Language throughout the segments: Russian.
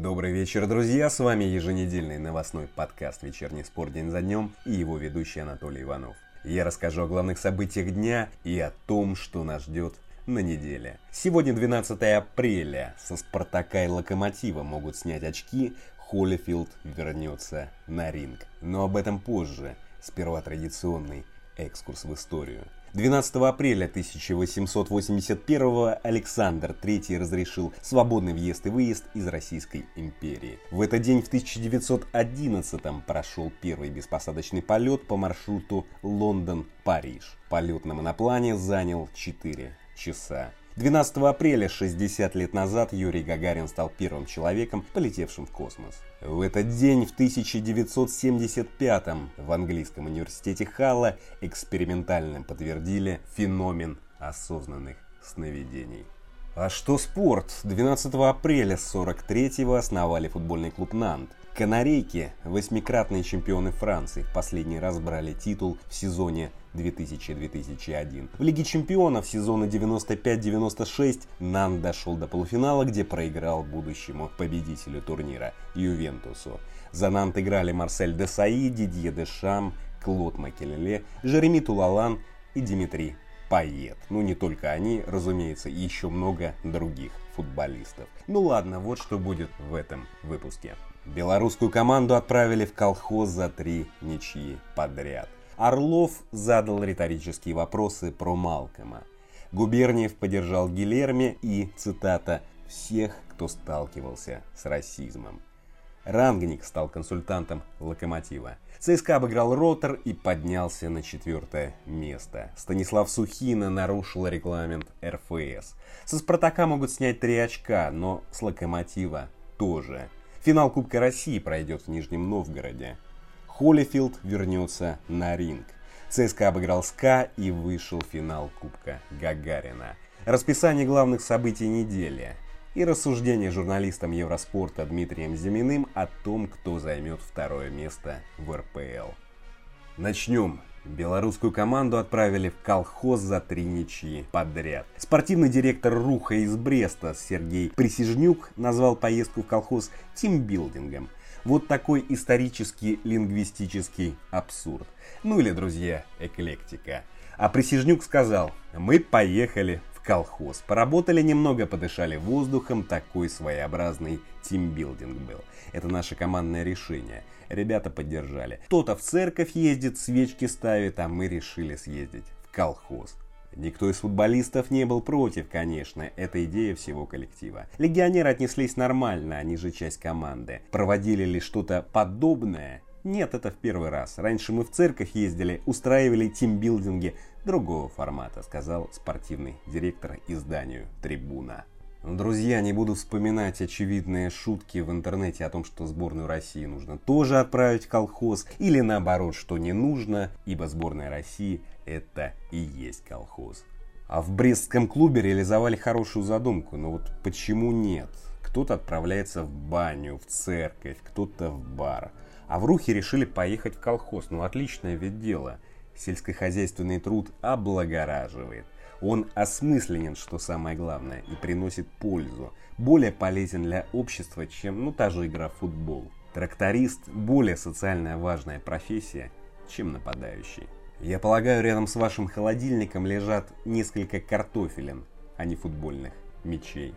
Добрый вечер, друзья! С вами еженедельный новостной подкаст «Вечерний спорт день за днем» и его ведущий Анатолий Иванов. Я расскажу о главных событиях дня и о том, что нас ждет на неделе. Сегодня 12 апреля. Со «Спартака» и «Локомотива» могут снять очки. Холлифилд вернется на ринг. Но об этом позже. Сперва традиционный экскурс в историю – 12 апреля 1881 Александр III разрешил свободный въезд и выезд из Российской империи. В этот день в 1911 прошел первый беспосадочный полет по маршруту Лондон-Париж. Полет на моноплане занял 4 часа. 12 апреля 60 лет назад Юрий Гагарин стал первым человеком, полетевшим в космос. В этот день, в 1975 в английском университете Халла экспериментально подтвердили феномен осознанных сновидений. А что спорт? 12 апреля 43-го основали футбольный клуб «Нант». Канарейки, восьмикратные чемпионы Франции, в последний раз брали титул в сезоне 2000-2001. В Лиге чемпионов сезона 95-96 Нан дошел до полуфинала, где проиграл будущему победителю турнира Ювентусу. За Нант играли Марсель Десаи, Дидье Дешам, Клод Макелеле, Жереми Тулалан и Димитрий Пайет. Ну не только они, разумеется, и еще много других футболистов. Ну ладно, вот что будет в этом выпуске. Белорусскую команду отправили в колхоз за три ничьи подряд. Орлов задал риторические вопросы про Малкома. Губерниев поддержал Гилерми и, цитата, «всех, кто сталкивался с расизмом». Рангник стал консультантом «Локомотива». ЦСКА обыграл «Ротор» и поднялся на четвертое место. Станислав Сухина нарушил регламент РФС. Со «Спартака» могут снять три очка, но с «Локомотива» тоже. Финал Кубка России пройдет в Нижнем Новгороде. Холлифилд вернется на ринг. ЦСКА обыграл СКА и вышел в финал Кубка Гагарина. Расписание главных событий недели и рассуждение журналистом Евроспорта Дмитрием Зиминым о том, кто займет второе место в РПЛ. Начнем. Белорусскую команду отправили в колхоз за три ничьи подряд. Спортивный директор Руха из Бреста Сергей Присяжнюк назвал поездку в колхоз тимбилдингом – вот такой исторический лингвистический абсурд. Ну или, друзья, эклектика. А Присяжнюк сказал, мы поехали в колхоз. Поработали немного, подышали воздухом, такой своеобразный тимбилдинг был. Это наше командное решение. Ребята поддержали. Кто-то в церковь ездит, свечки ставит, а мы решили съездить в колхоз. Никто из футболистов не был против, конечно, это идея всего коллектива. Легионеры отнеслись нормально, они же часть команды. Проводили ли что-то подобное? Нет, это в первый раз. Раньше мы в церковь ездили, устраивали тимбилдинги другого формата, сказал спортивный директор изданию «Трибуна». Друзья, не буду вспоминать очевидные шутки в интернете о том, что сборную России нужно тоже отправить в колхоз, или наоборот, что не нужно, ибо сборная России это и есть колхоз. А в Брестском клубе реализовали хорошую задумку, но вот почему нет? Кто-то отправляется в баню, в церковь, кто-то в бар. А в Рухе решили поехать в колхоз. Ну отличное ведь дело. Сельскохозяйственный труд облагораживает. Он осмысленен, что самое главное, и приносит пользу. Более полезен для общества, чем ну, та же игра в футбол. Тракторист – более социально важная профессия, чем нападающий. Я полагаю, рядом с вашим холодильником лежат несколько картофелин, а не футбольных мячей.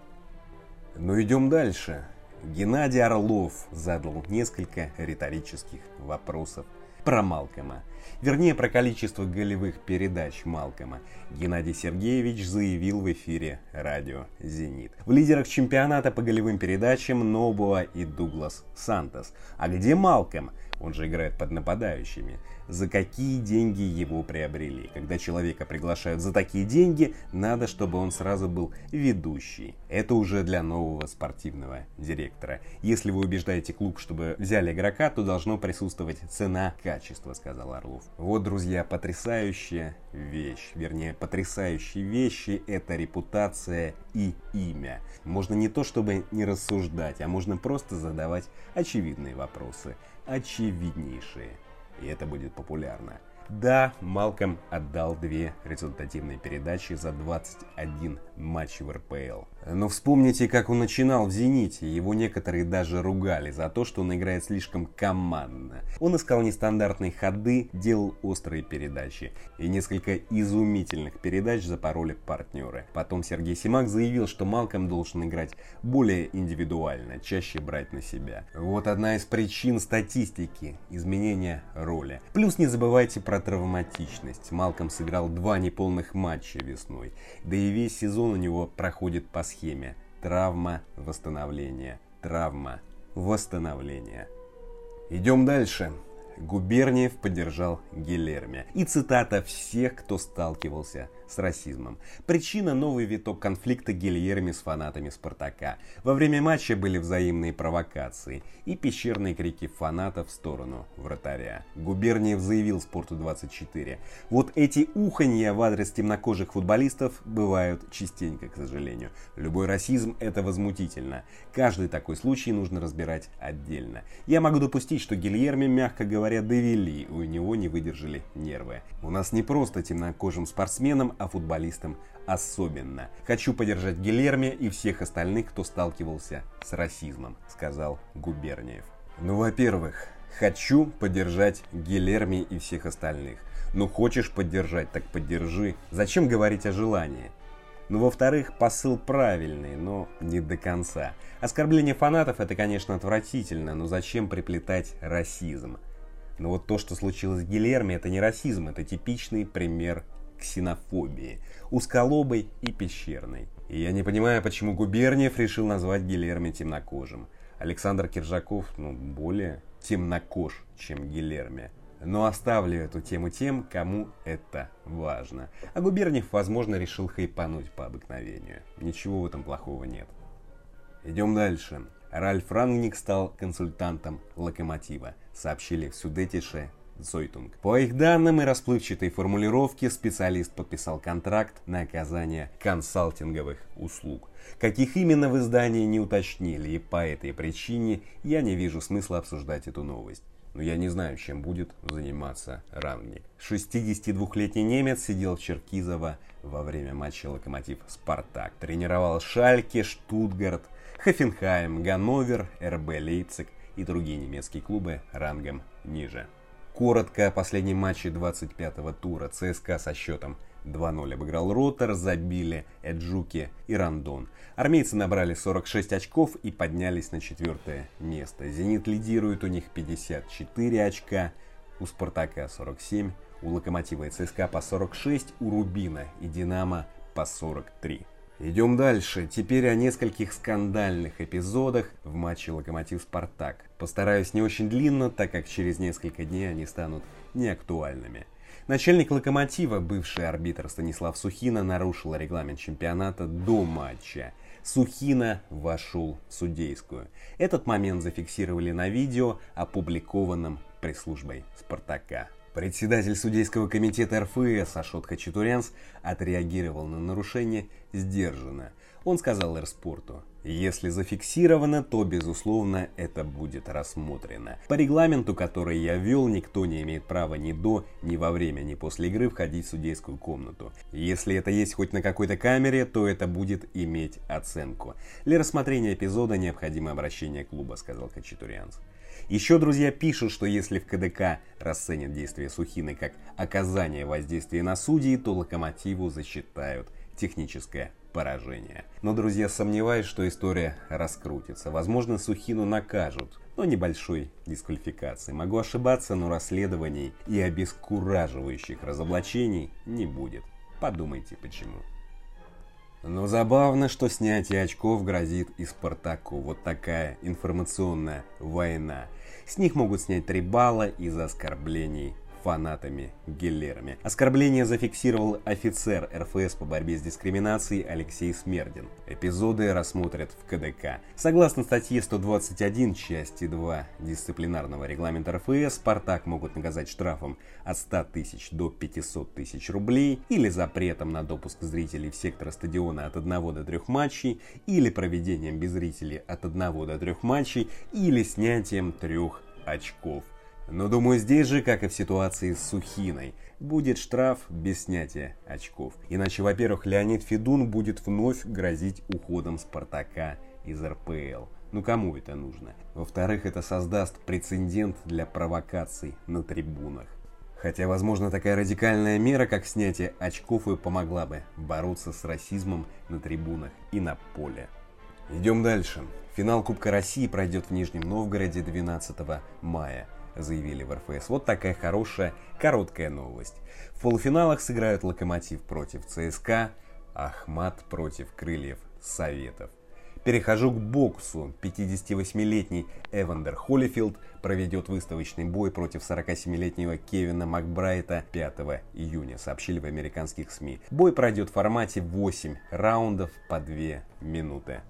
Но идем дальше. Геннадий Орлов задал несколько риторических вопросов про Малкома. Вернее, про количество голевых передач Малкома. Геннадий Сергеевич заявил в эфире радио «Зенит». В лидерах чемпионата по голевым передачам Нобуа и Дуглас Сантос. А где Малком? Он же играет под нападающими за какие деньги его приобрели. Когда человека приглашают за такие деньги, надо, чтобы он сразу был ведущий. Это уже для нового спортивного директора. Если вы убеждаете клуб, чтобы взяли игрока, то должно присутствовать цена-качество, сказал Орлов. Вот, друзья, потрясающая вещь. Вернее, потрясающие вещи – это репутация и имя. Можно не то, чтобы не рассуждать, а можно просто задавать очевидные вопросы. Очевиднейшие и это будет популярно. Да, Малком отдал две результативные передачи за 21 матч в РПЛ. Но вспомните, как он начинал в «Зените». Его некоторые даже ругали за то, что он играет слишком командно. Он искал нестандартные ходы, делал острые передачи. И несколько изумительных передач запороли партнеры. Потом Сергей Симак заявил, что Малком должен играть более индивидуально, чаще брать на себя. Вот одна из причин статистики – изменения роли. Плюс не забывайте про травматичность. Малком сыграл два неполных матча весной. Да и весь сезон у него проходит по схеме травма, восстановление, травма, восстановление. Идем дальше. Губерниев поддержал Гилерми. И цитата всех, кто сталкивался с расизмом. Причина – новый виток конфликта Гильерми с фанатами Спартака. Во время матча были взаимные провокации и пещерные крики фанатов в сторону вратаря. Губерниев заявил Спорту-24. Вот эти уханья в адрес темнокожих футболистов бывают частенько, к сожалению. Любой расизм – это возмутительно. Каждый такой случай нужно разбирать отдельно. Я могу допустить, что Гильерми, мягко говоря, довели, у него не выдержали нервы. У нас не просто темнокожим спортсменам, а футболистам особенно. Хочу поддержать Гилерми и всех остальных, кто сталкивался с расизмом, сказал Губерниев. Ну, во-первых, хочу поддержать Гилерми и всех остальных. Ну, хочешь поддержать, так поддержи. Зачем говорить о желании? Ну, во-вторых, посыл правильный, но не до конца. Оскорбление фанатов это, конечно, отвратительно, но зачем приплетать расизм? Но вот то, что случилось с Гилерми, это не расизм, это типичный пример ксенофобии, узколобой и пещерной. И я не понимаю, почему Губерниев решил назвать Гилерми темнокожим. Александр Киржаков, ну, более темнокож, чем Гилерми. Но оставлю эту тему тем, кому это важно. А Губерниев, возможно, решил хайпануть по обыкновению. Ничего в этом плохого нет. Идем дальше. Ральф Рангник стал консультантом «Локомотива», сообщили в Судетише Зойтунг. По их данным и расплывчатой формулировке, специалист подписал контракт на оказание консалтинговых услуг. Каких именно в издании не уточнили, и по этой причине я не вижу смысла обсуждать эту новость. Но я не знаю, чем будет заниматься Рангник. 62-летний немец сидел в Черкизово во время матча «Локомотив-Спартак». Тренировал Шальке, Штутгарт, Хофенхайм, Ганновер, РБ Лейпциг и другие немецкие клубы рангом ниже. Коротко о последнем матче 25-го тура ЦСКА со счетом 2-0 обыграл Ротор, забили Эджуки и Рандон. Армейцы набрали 46 очков и поднялись на четвертое место. Зенит лидирует, у них 54 очка, у Спартака 47, у Локомотива и ЦСКА по 46, у Рубина и Динамо по 43. Идем дальше. Теперь о нескольких скандальных эпизодах в матче Локомотив-Спартак. Постараюсь не очень длинно, так как через несколько дней они станут неактуальными. Начальник Локомотива, бывший арбитр Станислав Сухина, нарушил регламент чемпионата до матча. Сухина вошел в судейскую. Этот момент зафиксировали на видео, опубликованном пресс-службой Спартака. Председатель судейского комитета РФС Ашот Хачатурянс отреагировал на нарушение сдержанно. Он сказал Эрспорту, если зафиксировано, то, безусловно, это будет рассмотрено. По регламенту, который я ввел, никто не имеет права ни до, ни во время, ни после игры входить в судейскую комнату. Если это есть хоть на какой-то камере, то это будет иметь оценку. Для рассмотрения эпизода необходимо обращение клуба, сказал Хачатурянс. Еще друзья пишут, что если в КДК расценят действия Сухины как оказание воздействия на судьи, то Локомотиву засчитают техническое поражение. Но, друзья, сомневаюсь, что история раскрутится. Возможно, Сухину накажут, но небольшой дисквалификации. Могу ошибаться, но расследований и обескураживающих разоблачений не будет. Подумайте, почему. Но забавно, что снятие очков грозит и Спартаку. Вот такая информационная война. С них могут снять 3 балла из-за оскорблений фанатами Геллерами. Оскорбление зафиксировал офицер РФС по борьбе с дискриминацией Алексей Смердин. Эпизоды рассмотрят в КДК. Согласно статье 121 части 2 дисциплинарного регламента РФС, Спартак могут наказать штрафом от 100 тысяч до 500 тысяч рублей или запретом на допуск зрителей в сектор стадиона от 1 до 3 матчей или проведением без зрителей от 1 до 3 матчей или снятием трех очков Но думаю, здесь же, как и в ситуации с Сухиной, будет штраф без снятия очков. Иначе, во-первых, Леонид Федун будет вновь грозить уходом Спартака из РПЛ. Ну кому это нужно? Во-вторых, это создаст прецедент для провокаций на трибунах. Хотя, возможно, такая радикальная мера, как снятие очков, и помогла бы бороться с расизмом на трибунах и на поле. Идем дальше. Финал Кубка России пройдет в Нижнем Новгороде 12 мая заявили в РФС. Вот такая хорошая, короткая новость. В полуфиналах сыграют Локомотив против ЦСКА, Ахмат против Крыльев Советов. Перехожу к боксу. 58-летний Эвандер Холлифилд проведет выставочный бой против 47-летнего Кевина Макбрайта 5 июня, сообщили в американских СМИ. Бой пройдет в формате 8 раундов по 2 минуты.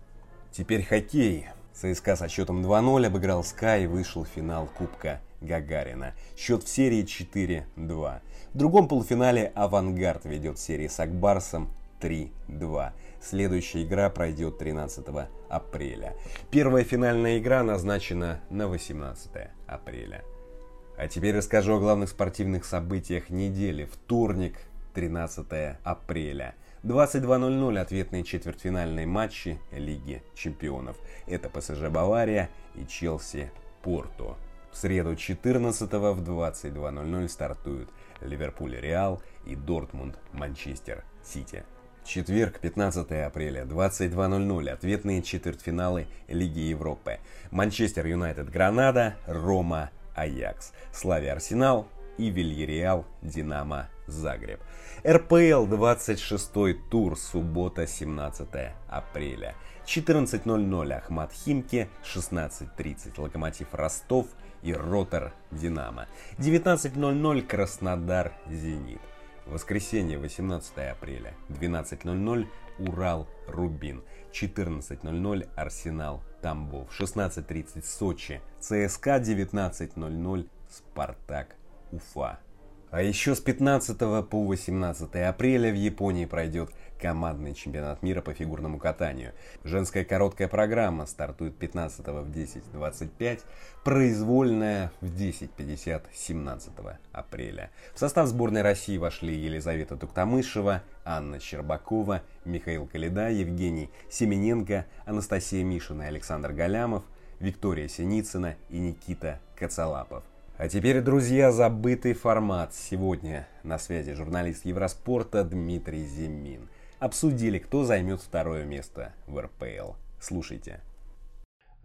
Теперь хоккей. ЦСКА со счетом 2-0 обыграл СКА и вышел в финал Кубка Гагарина. Счет в серии 4-2. В другом полуфинале «Авангард» ведет серии с Акбарсом 3-2. Следующая игра пройдет 13 апреля. Первая финальная игра назначена на 18 апреля. А теперь расскажу о главных спортивных событиях недели. Вторник, 13 апреля. 22.00 ответные четвертьфинальные матчи Лиги Чемпионов. Это ПСЖ Бавария и Челси Порту. В среду 14 в 22.00 стартуют Ливерпуль Реал и Дортмунд Манчестер Сити. Четверг, 15 апреля, 22.00. Ответные четвертьфиналы Лиги Европы. Манчестер Юнайтед Гранада, Рома Аякс. Славия Арсенал и Вильяреал Динамо Загреб. РПЛ 26 тур, суббота 17 апреля. 14.00 Ахмат Химки, 16.30 Локомотив Ростов, и Ротор Динамо. 19.00 Краснодар Зенит. Воскресенье 18 апреля. 12.00 Урал Рубин. 14.00 Арсенал Тамбов. 16.30 Сочи. ЦСКА 19.00 Спартак Уфа. А еще с 15 по 18 апреля в Японии пройдет командный чемпионат мира по фигурному катанию. Женская короткая программа стартует 15 в 10.25, произвольная в 10.50 17 апреля. В состав сборной России вошли Елизавета Туктамышева, Анна Щербакова, Михаил Калида, Евгений Семененко, Анастасия Мишина и Александр Галямов, Виктория Синицына и Никита Кацалапов. А теперь, друзья, забытый формат. Сегодня на связи журналист Евроспорта Дмитрий Зимин обсудили, кто займет второе место в РПЛ. Слушайте.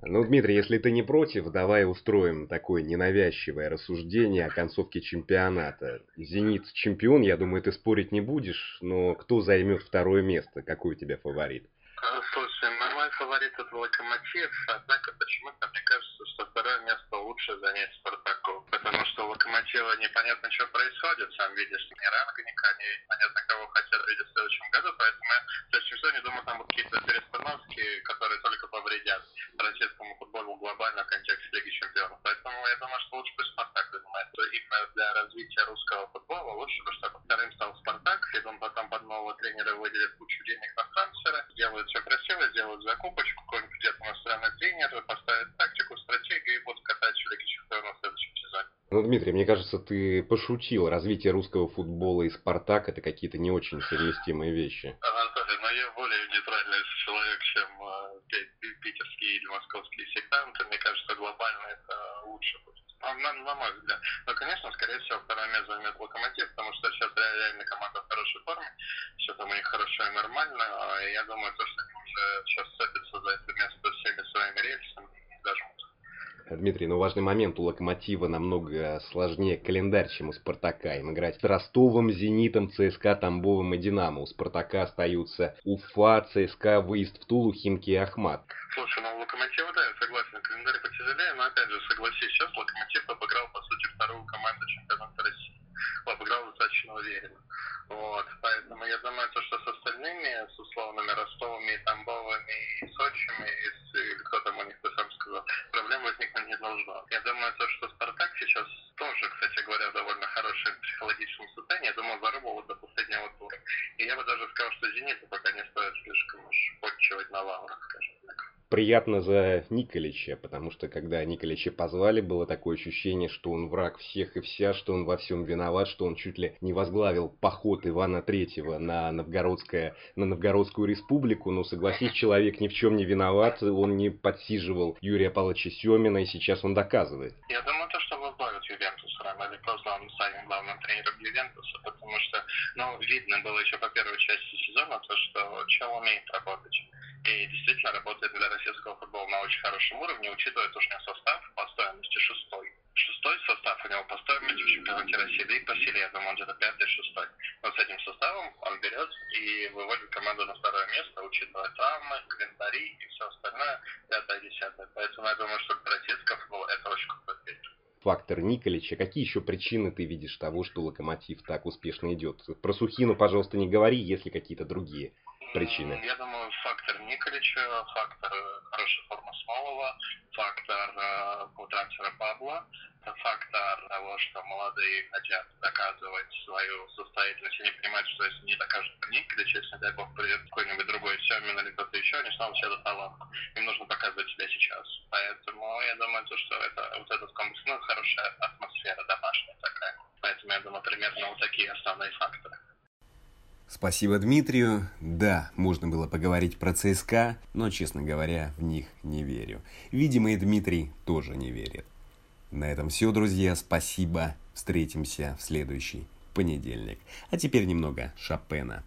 Ну, Дмитрий, если ты не против, давай устроим такое ненавязчивое рассуждение о концовке чемпионата. «Зенит» чемпион, я думаю, ты спорить не будешь, но кто займет второе место? Какой у тебя фаворит? А, слушай, мой фаворит это Локомотив, однако почему-то мне кажется, что второе место лучше занять Спартаку, потому что у Локомотива непонятно, что происходит, сам видишь, ни ранга, ни коней, понятно, кого хотят видеть в следующем году, поэтому я в следующем сезоне думаю, там будут какие-то перестановки, которые только повредят российскому футболу глобально в контексте Лиги Чемпионов. Поэтому я думаю, что лучше пусть Спартак занимается. Именно для развития русского футбола лучше бы, чтобы вторым стал Спартак, и он потом под нового тренера выделит кучу денег на трансферы, делает все красиво, сделают закупочку, какой-нибудь где-то иностранный тренер, поставит тактику, стратегию и будут катать в Лиге Чемпионов в следующем сезоне. Ну, Дмитрий, мне кажется, ты пошутил. Развитие русского футбола и Спартак это какие-то не очень совместимые вещи. Анатолий, но я более нейтральный человек, чем э, питерские или московские сектанты. Мне кажется, глобально это лучше будет. На, на мой взгляд. Но, конечно, скорее всего, второе место займет Локомотив, потому что сейчас реально команда в хорошей форме, все там у них хорошо и нормально. А я думаю, то, что они уже сейчас цепятся за это место всеми своими рельсами и. Дмитрий, но важный момент, у Локомотива намного сложнее календарь, чем у Спартака. Им играть с Ростовом, Зенитом, ЦСКА, Тамбовым и Динамо. У Спартака остаются Уфа, ЦСКА, выезд в Тулу, Химки и Ахмат. Слушай, ну у Локомотива, да, я согласен, календарь потяжелее, но опять же, согласись, сейчас Локомотив обыграл, по сути, вторую команду чемпионата России. Обыграл достаточно уверенно. Вот, поэтому я думаю, то, что с остальными, с условными Ростовами, Тамбовыми и Сочими, или кто там у них, ты сам сказал, проблем возникнуть не должно. Я думаю, то, что Спартак сейчас тоже, кстати говоря, в довольно хорошем психологическом состоянии, я думаю, заработал до последнего тура. И я бы даже сказал, что Зениту пока не стоит слишком уж подчивать на лаврах, скажем так. Приятно за Николича, потому что когда Николича позвали, было такое ощущение, что он враг всех и вся, что он во всем виноват, что он чуть ли не возглавил поход Ивана Третьего на, Новгородское, на Новгородскую республику. Но, согласись, человек ни в чем не виноват, он не подсиживал Юрия Павловича Семина, и сейчас он доказывает. Я думаю, то, что возглавит Ювентус рано или поздно, он станет главным тренером Ювентуса, потому что, ну, видно было еще по первой части сезона, то, что чел умеет работать. И действительно работает для российского футбола на очень хорошем уровне, учитывая то, что у него состав по стоимости шестой. Шестой состав у него по стоимости в чемпионате России, да и по силе, я думаю, он где-то пятый, шестой. Но с этим составом он берет и выводит команду на второе место, учитывая травмы, календари и все остальное, пятое, десятое. Поэтому я думаю, что для российского футбола это очень крутой тренер фактор Николича. Какие еще причины ты видишь того, что Локомотив так успешно идет? Про Сухину, пожалуйста, не говори, если какие-то другие причины. Я думаю, фактор Николича, фактор э, хорошей формы Смолова, фактор э, трансфера Пабла, фактор того, что молодые хотят доказывать свою состоятельность не понимают, что если не докажут Николич, если, дай бог, придет какой-нибудь другой Семин или кто-то еще, они снова сядут на лавку. Им нужно показывать себя сейчас. Поэтому я думаю, то, что это вот этот комплекс, ну, хорошая атмосфера домашняя такая. Поэтому я думаю, примерно вот такие основные факторы. Спасибо Дмитрию. Да, можно было поговорить про ЦСКА, но, честно говоря, в них не верю. Видимо, и Дмитрий тоже не верит. На этом все, друзья. Спасибо. Встретимся в следующий понедельник. А теперь немного Шопена.